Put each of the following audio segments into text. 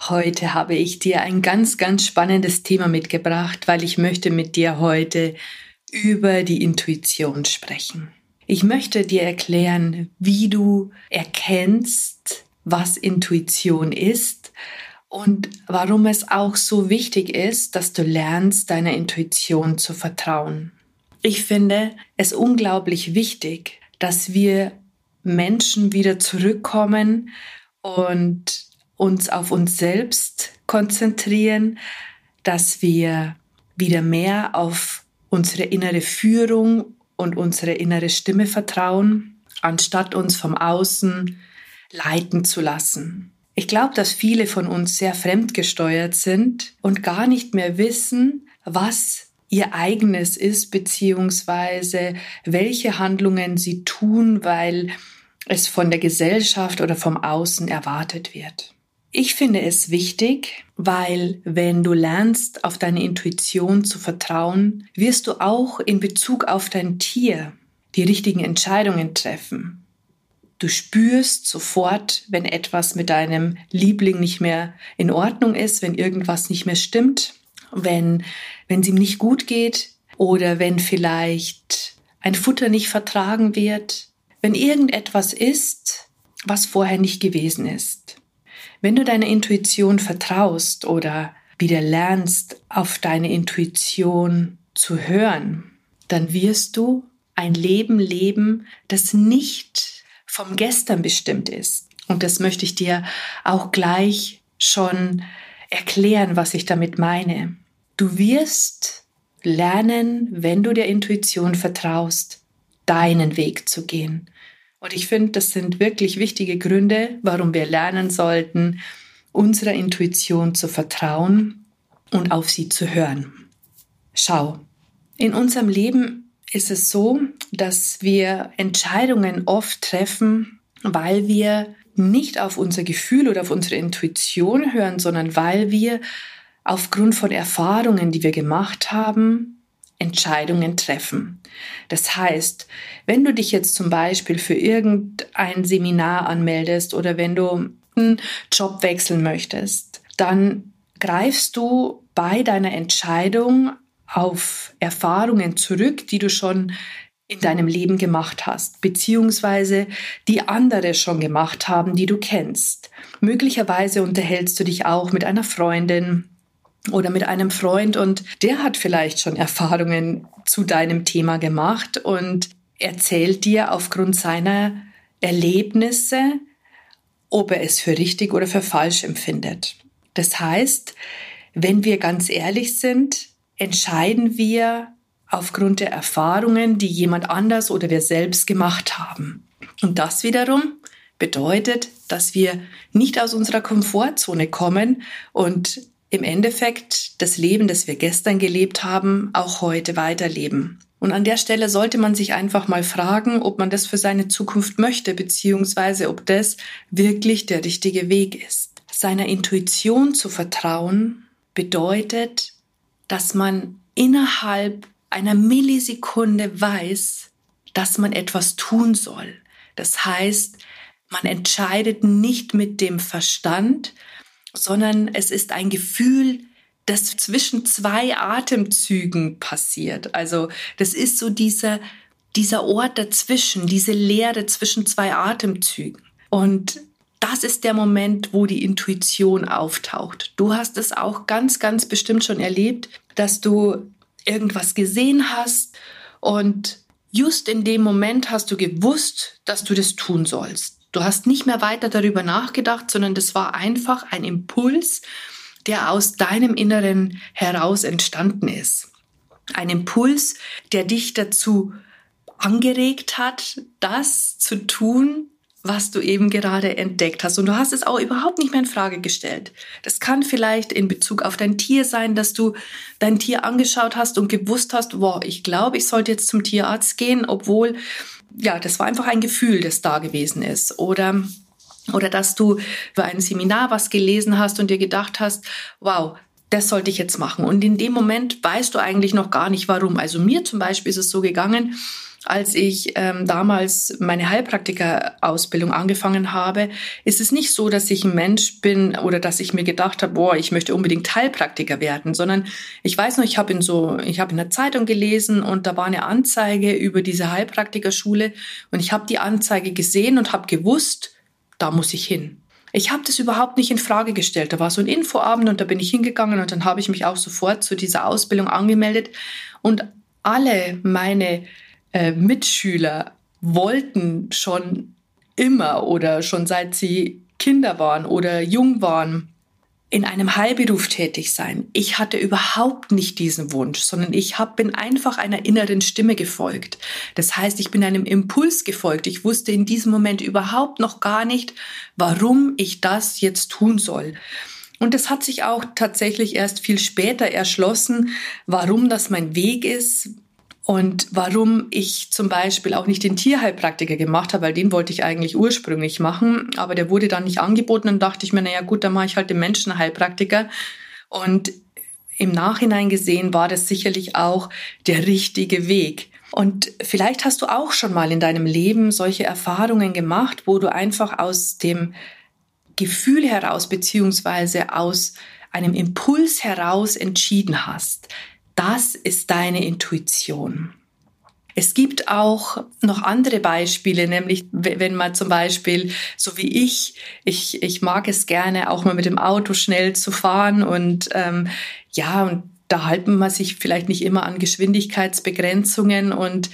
heute habe ich dir ein ganz, ganz spannendes Thema mitgebracht, weil ich möchte mit dir heute über die Intuition sprechen. Ich möchte dir erklären, wie du erkennst, was Intuition ist und warum es auch so wichtig ist, dass du lernst, deiner Intuition zu vertrauen. Ich finde es unglaublich wichtig, dass wir Menschen wieder zurückkommen und uns auf uns selbst konzentrieren, dass wir wieder mehr auf unsere innere Führung und unsere innere Stimme vertrauen, anstatt uns vom Außen leiten zu lassen. Ich glaube, dass viele von uns sehr fremdgesteuert sind und gar nicht mehr wissen, was ihr eigenes ist, beziehungsweise welche Handlungen sie tun, weil es von der Gesellschaft oder vom Außen erwartet wird. Ich finde es wichtig, weil wenn du lernst, auf deine Intuition zu vertrauen, wirst du auch in Bezug auf dein Tier die richtigen Entscheidungen treffen. Du spürst sofort, wenn etwas mit deinem Liebling nicht mehr in Ordnung ist, wenn irgendwas nicht mehr stimmt, wenn es ihm nicht gut geht oder wenn vielleicht ein Futter nicht vertragen wird, wenn irgendetwas ist, was vorher nicht gewesen ist. Wenn du deiner Intuition vertraust oder wieder lernst, auf deine Intuition zu hören, dann wirst du ein Leben leben, das nicht vom Gestern bestimmt ist. Und das möchte ich dir auch gleich schon erklären, was ich damit meine. Du wirst lernen, wenn du der Intuition vertraust, deinen Weg zu gehen. Und ich finde, das sind wirklich wichtige Gründe, warum wir lernen sollten, unserer Intuition zu vertrauen und auf sie zu hören. Schau, in unserem Leben ist es so, dass wir Entscheidungen oft treffen, weil wir nicht auf unser Gefühl oder auf unsere Intuition hören, sondern weil wir aufgrund von Erfahrungen, die wir gemacht haben, Entscheidungen treffen. Das heißt, wenn du dich jetzt zum Beispiel für irgendein Seminar anmeldest oder wenn du einen Job wechseln möchtest, dann greifst du bei deiner Entscheidung auf Erfahrungen zurück, die du schon in deinem Leben gemacht hast, beziehungsweise die andere schon gemacht haben, die du kennst. Möglicherweise unterhältst du dich auch mit einer Freundin oder mit einem Freund und der hat vielleicht schon Erfahrungen zu deinem Thema gemacht und erzählt dir aufgrund seiner Erlebnisse, ob er es für richtig oder für falsch empfindet. Das heißt, wenn wir ganz ehrlich sind, entscheiden wir aufgrund der Erfahrungen, die jemand anders oder wir selbst gemacht haben. Und das wiederum bedeutet, dass wir nicht aus unserer Komfortzone kommen und im Endeffekt das Leben, das wir gestern gelebt haben, auch heute weiterleben. Und an der Stelle sollte man sich einfach mal fragen, ob man das für seine Zukunft möchte, beziehungsweise ob das wirklich der richtige Weg ist. Seiner Intuition zu vertrauen bedeutet, dass man innerhalb einer Millisekunde weiß, dass man etwas tun soll. Das heißt, man entscheidet nicht mit dem Verstand, sondern es ist ein Gefühl, das zwischen zwei Atemzügen passiert. Also das ist so dieser, dieser Ort dazwischen, diese Leere zwischen zwei Atemzügen. Und das ist der Moment, wo die Intuition auftaucht. Du hast es auch ganz, ganz bestimmt schon erlebt, dass du irgendwas gesehen hast und just in dem Moment hast du gewusst, dass du das tun sollst. Du hast nicht mehr weiter darüber nachgedacht, sondern das war einfach ein Impuls, der aus deinem Inneren heraus entstanden ist. Ein Impuls, der dich dazu angeregt hat, das zu tun, was du eben gerade entdeckt hast. Und du hast es auch überhaupt nicht mehr in Frage gestellt. Das kann vielleicht in Bezug auf dein Tier sein, dass du dein Tier angeschaut hast und gewusst hast, wow, ich glaube, ich sollte jetzt zum Tierarzt gehen, obwohl, ja, das war einfach ein Gefühl, das da gewesen ist. Oder, oder dass du über ein Seminar was gelesen hast und dir gedacht hast, wow, das sollte ich jetzt machen. Und in dem Moment weißt du eigentlich noch gar nicht warum. Also mir zum Beispiel ist es so gegangen, als ich ähm, damals meine Heilpraktiker-Ausbildung angefangen habe, ist es nicht so, dass ich ein Mensch bin oder dass ich mir gedacht habe, boah, ich möchte unbedingt Heilpraktiker werden, sondern ich weiß noch, ich habe in so, ich habe in der Zeitung gelesen und da war eine Anzeige über diese Heilpraktikerschule und ich habe die Anzeige gesehen und habe gewusst, da muss ich hin. Ich habe das überhaupt nicht in Frage gestellt. Da war so ein Infoabend und da bin ich hingegangen und dann habe ich mich auch sofort zu dieser Ausbildung angemeldet und alle meine äh, Mitschüler wollten schon immer oder schon seit sie Kinder waren oder jung waren in einem Heilberuf tätig sein. Ich hatte überhaupt nicht diesen Wunsch, sondern ich hab, bin einfach einer inneren Stimme gefolgt. Das heißt, ich bin einem Impuls gefolgt. Ich wusste in diesem Moment überhaupt noch gar nicht, warum ich das jetzt tun soll. Und es hat sich auch tatsächlich erst viel später erschlossen, warum das mein Weg ist, und warum ich zum Beispiel auch nicht den Tierheilpraktiker gemacht habe, weil den wollte ich eigentlich ursprünglich machen, aber der wurde dann nicht angeboten und dachte ich mir, naja gut, dann mache ich halt den Menschenheilpraktiker. Und im Nachhinein gesehen war das sicherlich auch der richtige Weg. Und vielleicht hast du auch schon mal in deinem Leben solche Erfahrungen gemacht, wo du einfach aus dem Gefühl heraus beziehungsweise aus einem Impuls heraus entschieden hast. Das ist deine Intuition. Es gibt auch noch andere Beispiele, nämlich wenn man zum Beispiel, so wie ich, ich, ich mag es gerne, auch mal mit dem Auto schnell zu fahren und ähm, ja, und da halten man sich vielleicht nicht immer an Geschwindigkeitsbegrenzungen und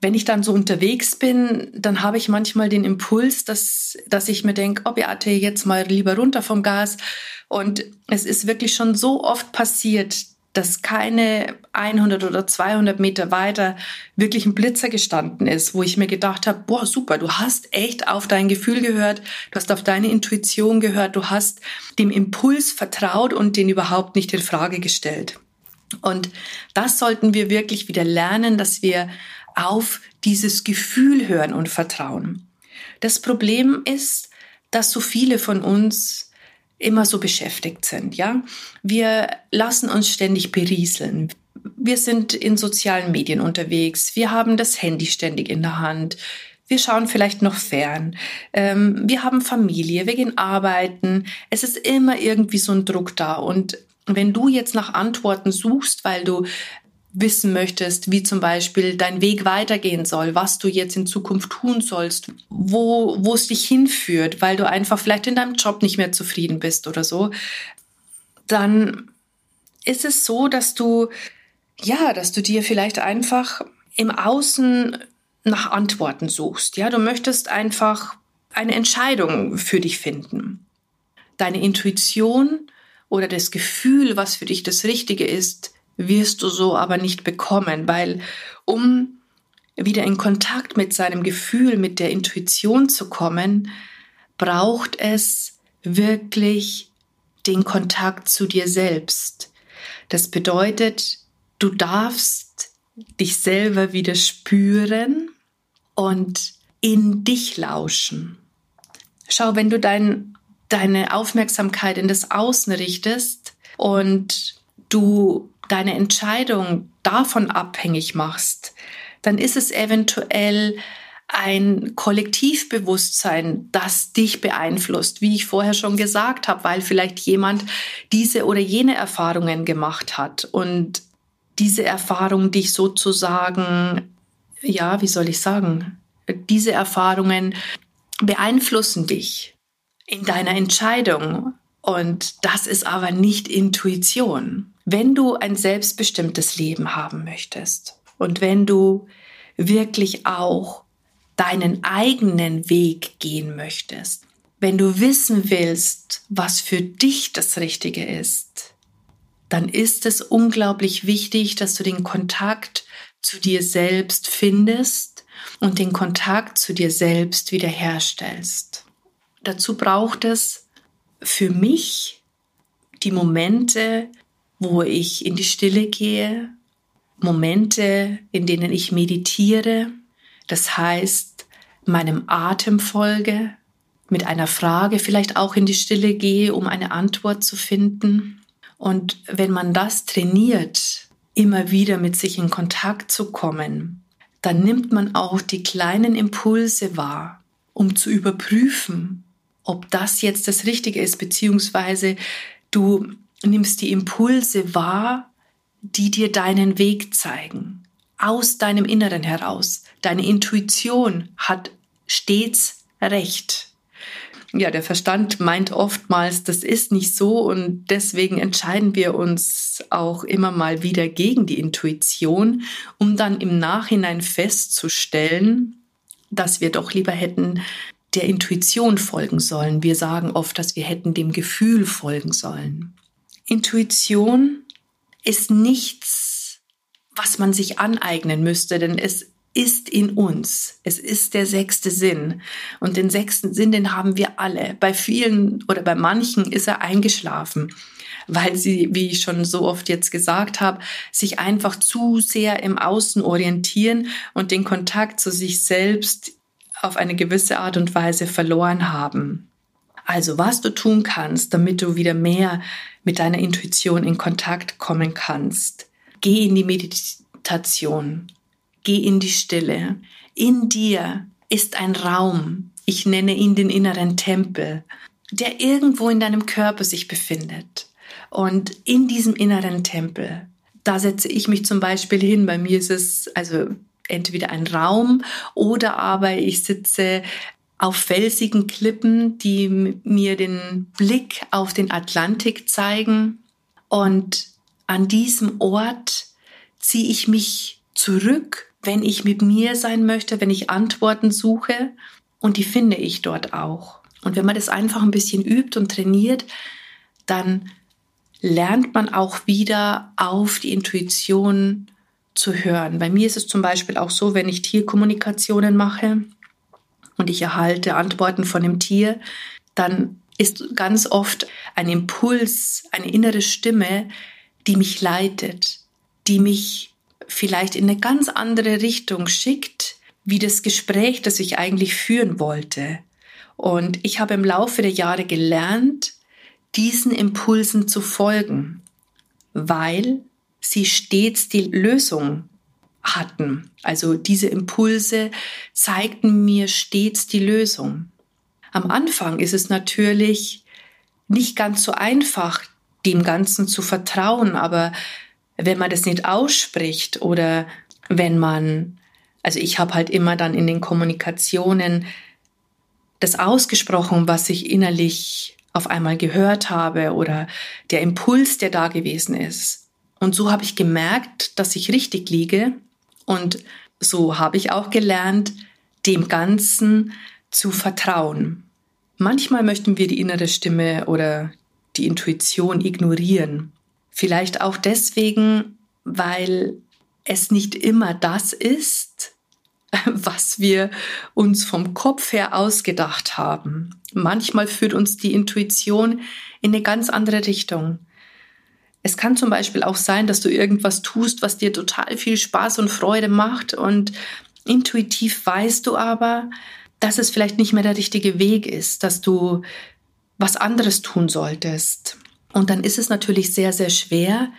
wenn ich dann so unterwegs bin, dann habe ich manchmal den Impuls, dass, dass ich mir denke, oh Beate, jetzt mal lieber runter vom Gas. Und es ist wirklich schon so oft passiert, dass keine 100 oder 200 Meter weiter wirklich ein Blitzer gestanden ist, wo ich mir gedacht habe, boah, super, du hast echt auf dein Gefühl gehört, du hast auf deine Intuition gehört, du hast dem Impuls vertraut und den überhaupt nicht in Frage gestellt. Und das sollten wir wirklich wieder lernen, dass wir auf dieses Gefühl hören und vertrauen. Das Problem ist, dass so viele von uns immer so beschäftigt sind, ja. Wir lassen uns ständig berieseln. Wir sind in sozialen Medien unterwegs. Wir haben das Handy ständig in der Hand. Wir schauen vielleicht noch fern. Ähm, wir haben Familie. Wir gehen arbeiten. Es ist immer irgendwie so ein Druck da. Und wenn du jetzt nach Antworten suchst, weil du wissen möchtest, wie zum Beispiel dein Weg weitergehen soll, was du jetzt in Zukunft tun sollst, wo, wo es dich hinführt, weil du einfach vielleicht in deinem Job nicht mehr zufrieden bist oder so, dann ist es so, dass du, ja, dass du dir vielleicht einfach im Außen nach Antworten suchst. Ja, du möchtest einfach eine Entscheidung für dich finden. Deine Intuition oder das Gefühl, was für dich das Richtige ist, wirst du so aber nicht bekommen, weil um wieder in Kontakt mit seinem Gefühl, mit der Intuition zu kommen, braucht es wirklich den Kontakt zu dir selbst. Das bedeutet, du darfst dich selber wieder spüren und in dich lauschen. Schau, wenn du dein, deine Aufmerksamkeit in das Außen richtest und du deine Entscheidung davon abhängig machst, dann ist es eventuell ein Kollektivbewusstsein, das dich beeinflusst, wie ich vorher schon gesagt habe, weil vielleicht jemand diese oder jene Erfahrungen gemacht hat und diese Erfahrung dich sozusagen, ja, wie soll ich sagen, diese Erfahrungen beeinflussen dich in deiner Entscheidung. Und das ist aber nicht Intuition. Wenn du ein selbstbestimmtes Leben haben möchtest und wenn du wirklich auch deinen eigenen Weg gehen möchtest, wenn du wissen willst, was für dich das Richtige ist, dann ist es unglaublich wichtig, dass du den Kontakt zu dir selbst findest und den Kontakt zu dir selbst wiederherstellst. Dazu braucht es für mich die Momente, wo ich in die Stille gehe, Momente, in denen ich meditiere, das heißt meinem Atem folge, mit einer Frage vielleicht auch in die Stille gehe, um eine Antwort zu finden. Und wenn man das trainiert, immer wieder mit sich in Kontakt zu kommen, dann nimmt man auch die kleinen Impulse wahr, um zu überprüfen, ob das jetzt das Richtige ist, beziehungsweise du nimmst die Impulse wahr, die dir deinen Weg zeigen, aus deinem Inneren heraus. Deine Intuition hat stets recht ja, der Verstand meint oftmals, das ist nicht so und deswegen entscheiden wir uns auch immer mal wieder gegen die Intuition, um dann im Nachhinein festzustellen, dass wir doch lieber hätten der Intuition folgen sollen. Wir sagen oft, dass wir hätten dem Gefühl folgen sollen. Intuition ist nichts, was man sich aneignen müsste, denn es ist in uns. Es ist der sechste Sinn. Und den sechsten Sinn, den haben wir alle. Bei vielen oder bei manchen ist er eingeschlafen, weil sie, wie ich schon so oft jetzt gesagt habe, sich einfach zu sehr im Außen orientieren und den Kontakt zu sich selbst auf eine gewisse Art und Weise verloren haben. Also was du tun kannst, damit du wieder mehr mit deiner Intuition in Kontakt kommen kannst. Geh in die Meditation Geh in die Stille. In dir ist ein Raum, ich nenne ihn den inneren Tempel, der irgendwo in deinem Körper sich befindet. Und in diesem inneren Tempel, da setze ich mich zum Beispiel hin. Bei mir ist es also entweder ein Raum oder aber ich sitze auf felsigen Klippen, die mir den Blick auf den Atlantik zeigen. Und an diesem Ort ziehe ich mich zurück wenn ich mit mir sein möchte, wenn ich Antworten suche und die finde ich dort auch. Und wenn man das einfach ein bisschen übt und trainiert, dann lernt man auch wieder auf die Intuition zu hören. Bei mir ist es zum Beispiel auch so, wenn ich Tierkommunikationen mache und ich erhalte Antworten von dem Tier, dann ist ganz oft ein Impuls, eine innere Stimme, die mich leitet, die mich vielleicht in eine ganz andere Richtung schickt, wie das Gespräch, das ich eigentlich führen wollte. Und ich habe im Laufe der Jahre gelernt, diesen Impulsen zu folgen, weil sie stets die Lösung hatten. Also diese Impulse zeigten mir stets die Lösung. Am Anfang ist es natürlich nicht ganz so einfach, dem Ganzen zu vertrauen, aber wenn man das nicht ausspricht oder wenn man, also ich habe halt immer dann in den Kommunikationen das ausgesprochen, was ich innerlich auf einmal gehört habe oder der Impuls, der da gewesen ist. Und so habe ich gemerkt, dass ich richtig liege und so habe ich auch gelernt, dem Ganzen zu vertrauen. Manchmal möchten wir die innere Stimme oder die Intuition ignorieren. Vielleicht auch deswegen, weil es nicht immer das ist, was wir uns vom Kopf her ausgedacht haben. Manchmal führt uns die Intuition in eine ganz andere Richtung. Es kann zum Beispiel auch sein, dass du irgendwas tust, was dir total viel Spaß und Freude macht und intuitiv weißt du aber, dass es vielleicht nicht mehr der richtige Weg ist, dass du was anderes tun solltest. Und dann ist es natürlich sehr, sehr schwer,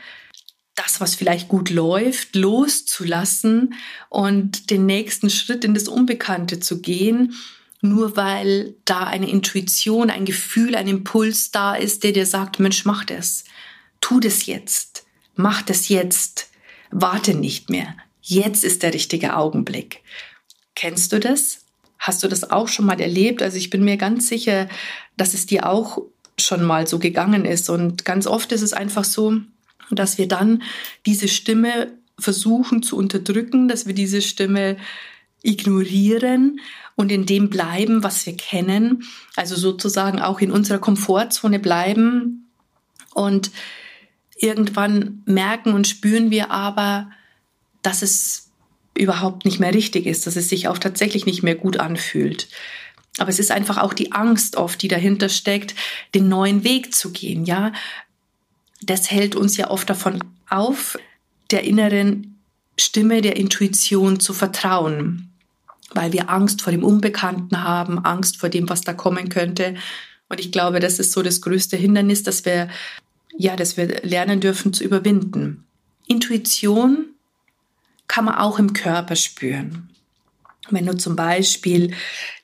das, was vielleicht gut läuft, loszulassen und den nächsten Schritt in das Unbekannte zu gehen, nur weil da eine Intuition, ein Gefühl, ein Impuls da ist, der dir sagt, Mensch, mach das, tu das jetzt, mach das jetzt, warte nicht mehr, jetzt ist der richtige Augenblick. Kennst du das? Hast du das auch schon mal erlebt? Also ich bin mir ganz sicher, dass es dir auch schon mal so gegangen ist. Und ganz oft ist es einfach so, dass wir dann diese Stimme versuchen zu unterdrücken, dass wir diese Stimme ignorieren und in dem bleiben, was wir kennen, also sozusagen auch in unserer Komfortzone bleiben. Und irgendwann merken und spüren wir aber, dass es überhaupt nicht mehr richtig ist, dass es sich auch tatsächlich nicht mehr gut anfühlt. Aber es ist einfach auch die Angst oft, die dahinter steckt, den neuen Weg zu gehen, ja. Das hält uns ja oft davon auf, der inneren Stimme der Intuition zu vertrauen, weil wir Angst vor dem Unbekannten haben, Angst vor dem, was da kommen könnte. Und ich glaube, das ist so das größte Hindernis, dass wir, ja, dass wir lernen dürfen zu überwinden. Intuition kann man auch im Körper spüren. Wenn du zum Beispiel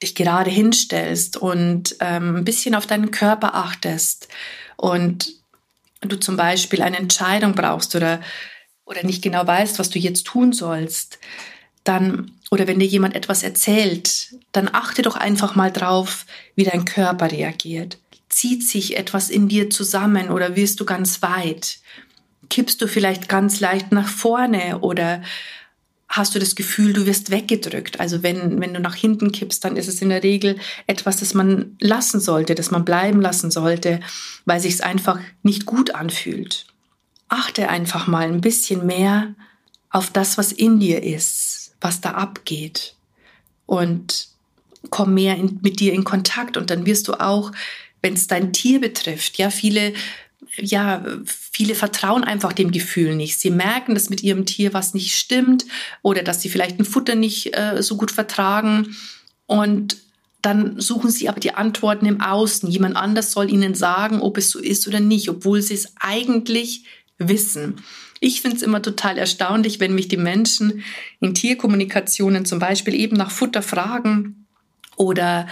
dich gerade hinstellst und ähm, ein bisschen auf deinen Körper achtest und du zum Beispiel eine Entscheidung brauchst oder, oder nicht genau weißt, was du jetzt tun sollst, dann, oder wenn dir jemand etwas erzählt, dann achte doch einfach mal drauf, wie dein Körper reagiert. Zieht sich etwas in dir zusammen oder wirst du ganz weit? Kippst du vielleicht ganz leicht nach vorne oder hast du das Gefühl, du wirst weggedrückt. Also wenn, wenn du nach hinten kippst, dann ist es in der Regel etwas, das man lassen sollte, das man bleiben lassen sollte, weil sich es einfach nicht gut anfühlt. Achte einfach mal ein bisschen mehr auf das, was in dir ist, was da abgeht und komm mehr in, mit dir in Kontakt und dann wirst du auch, wenn es dein Tier betrifft, ja, viele ja, viele vertrauen einfach dem Gefühl nicht. Sie merken, dass mit ihrem Tier was nicht stimmt oder dass sie vielleicht ein Futter nicht äh, so gut vertragen. Und dann suchen sie aber die Antworten im Außen. Jemand anders soll ihnen sagen, ob es so ist oder nicht, obwohl sie es eigentlich wissen. Ich finde es immer total erstaunlich, wenn mich die Menschen in Tierkommunikationen zum Beispiel eben nach Futter fragen oder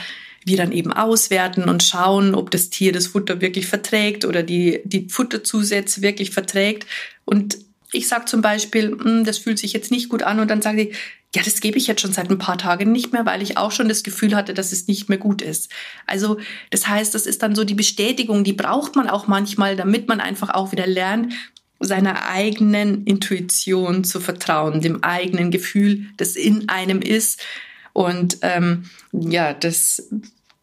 wir dann eben auswerten und schauen, ob das Tier das Futter wirklich verträgt oder die, die Futterzusätze wirklich verträgt. Und ich sage zum Beispiel, hm, das fühlt sich jetzt nicht gut an und dann sage ich, ja, das gebe ich jetzt schon seit ein paar Tagen nicht mehr, weil ich auch schon das Gefühl hatte, dass es nicht mehr gut ist. Also das heißt, das ist dann so die Bestätigung, die braucht man auch manchmal, damit man einfach auch wieder lernt, seiner eigenen Intuition zu vertrauen, dem eigenen Gefühl, das in einem ist. Und ähm, ja, das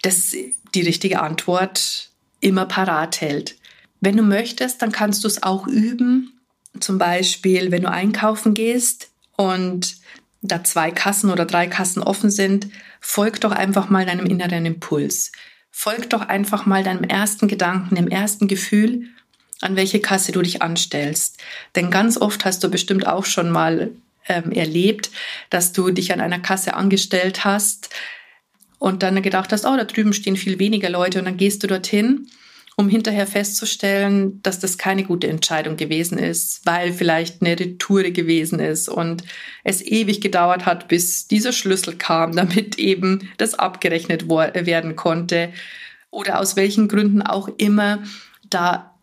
das die richtige Antwort immer parat hält. Wenn du möchtest, dann kannst du es auch üben. Zum Beispiel, wenn du einkaufen gehst und da zwei Kassen oder drei Kassen offen sind, folg doch einfach mal deinem inneren Impuls. Folg doch einfach mal deinem ersten Gedanken, dem ersten Gefühl, an welche Kasse du dich anstellst. Denn ganz oft hast du bestimmt auch schon mal ähm, erlebt, dass du dich an einer Kasse angestellt hast, und dann gedacht hast, oh, da drüben stehen viel weniger Leute und dann gehst du dorthin, um hinterher festzustellen, dass das keine gute Entscheidung gewesen ist, weil vielleicht eine Retour gewesen ist und es ewig gedauert hat, bis dieser Schlüssel kam, damit eben das abgerechnet werden konnte oder aus welchen Gründen auch immer da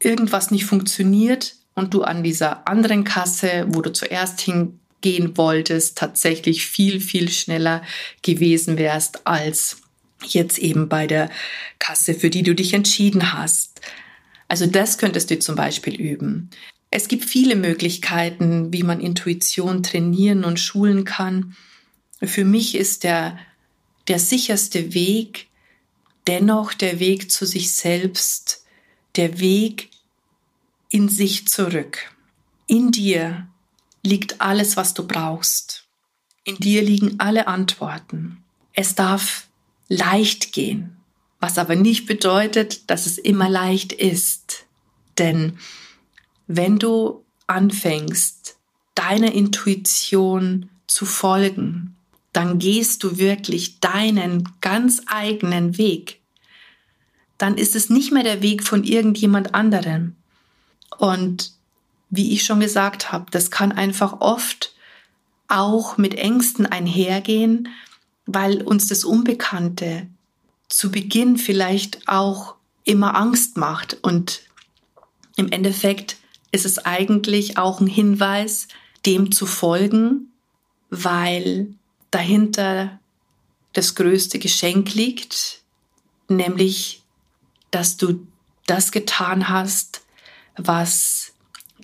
irgendwas nicht funktioniert und du an dieser anderen Kasse, wo du zuerst hin gehen wolltest, tatsächlich viel, viel schneller gewesen wärst als jetzt eben bei der Kasse, für die du dich entschieden hast. Also das könntest du zum Beispiel üben. Es gibt viele Möglichkeiten, wie man Intuition trainieren und schulen kann. Für mich ist der, der sicherste Weg dennoch der Weg zu sich selbst, der Weg in sich zurück. In dir liegt alles, was du brauchst. In dir liegen alle Antworten. Es darf leicht gehen, was aber nicht bedeutet, dass es immer leicht ist. Denn wenn du anfängst, deiner Intuition zu folgen, dann gehst du wirklich deinen ganz eigenen Weg. Dann ist es nicht mehr der Weg von irgendjemand anderem. Und wie ich schon gesagt habe, das kann einfach oft auch mit Ängsten einhergehen, weil uns das Unbekannte zu Beginn vielleicht auch immer Angst macht. Und im Endeffekt ist es eigentlich auch ein Hinweis, dem zu folgen, weil dahinter das größte Geschenk liegt, nämlich, dass du das getan hast, was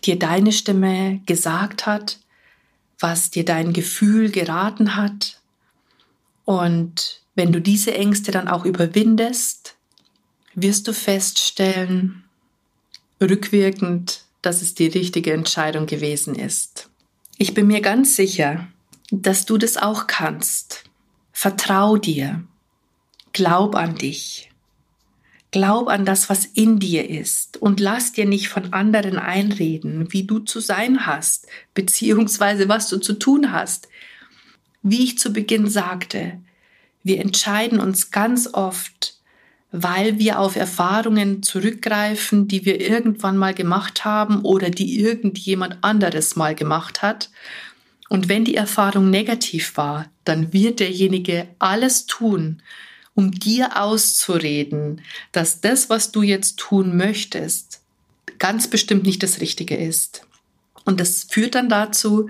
dir deine Stimme gesagt hat, was dir dein Gefühl geraten hat. Und wenn du diese Ängste dann auch überwindest, wirst du feststellen, rückwirkend, dass es die richtige Entscheidung gewesen ist. Ich bin mir ganz sicher, dass du das auch kannst. Vertrau dir. Glaub an dich. Glaub an das, was in dir ist und lass dir nicht von anderen einreden, wie du zu sein hast, beziehungsweise was du zu tun hast. Wie ich zu Beginn sagte, wir entscheiden uns ganz oft, weil wir auf Erfahrungen zurückgreifen, die wir irgendwann mal gemacht haben oder die irgendjemand anderes mal gemacht hat. Und wenn die Erfahrung negativ war, dann wird derjenige alles tun, um dir auszureden, dass das, was du jetzt tun möchtest, ganz bestimmt nicht das Richtige ist. Und das führt dann dazu,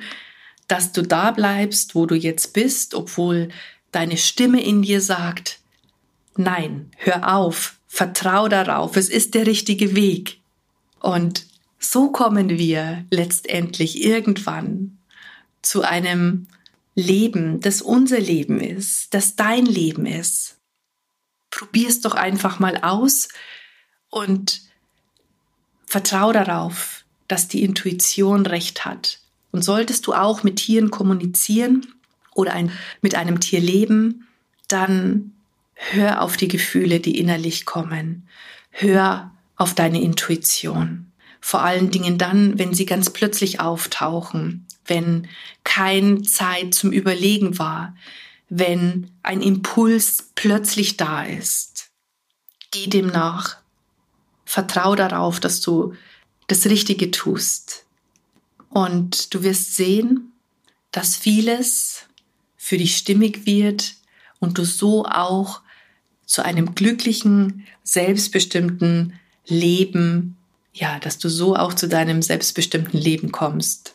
dass du da bleibst, wo du jetzt bist, obwohl deine Stimme in dir sagt, nein, hör auf, vertrau darauf, es ist der richtige Weg. Und so kommen wir letztendlich irgendwann zu einem Leben, das unser Leben ist, das dein Leben ist probier es doch einfach mal aus und vertrau darauf, dass die Intuition recht hat. Und solltest du auch mit Tieren kommunizieren oder ein, mit einem Tier leben, dann hör auf die Gefühle, die innerlich kommen. Hör auf deine Intuition. Vor allen Dingen dann, wenn sie ganz plötzlich auftauchen, wenn kein Zeit zum Überlegen war, wenn ein Impuls plötzlich da ist. Geh dem nach. Vertrau darauf, dass du das Richtige tust. Und du wirst sehen, dass vieles für dich stimmig wird und du so auch zu einem glücklichen, selbstbestimmten Leben, ja, dass du so auch zu deinem selbstbestimmten Leben kommst,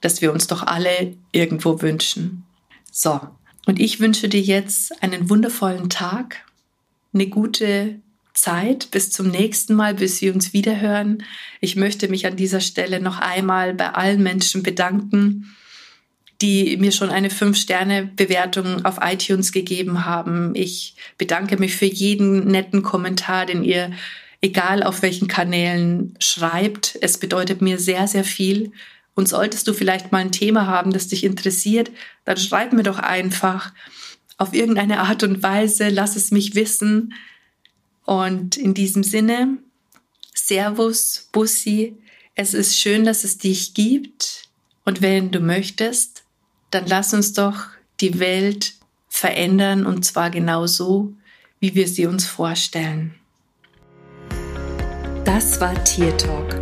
das wir uns doch alle irgendwo wünschen. So, und ich wünsche dir jetzt einen wundervollen Tag, eine gute Zeit bis zum nächsten Mal, bis wir uns wiederhören. Ich möchte mich an dieser Stelle noch einmal bei allen Menschen bedanken, die mir schon eine 5-Sterne-Bewertung auf iTunes gegeben haben. Ich bedanke mich für jeden netten Kommentar, den ihr, egal auf welchen Kanälen, schreibt. Es bedeutet mir sehr, sehr viel. Und solltest du vielleicht mal ein Thema haben, das dich interessiert, dann schreib mir doch einfach auf irgendeine Art und Weise, lass es mich wissen. Und in diesem Sinne, Servus, Bussi, es ist schön, dass es dich gibt. Und wenn du möchtest, dann lass uns doch die Welt verändern und zwar genau so, wie wir sie uns vorstellen. Das war Tier Talk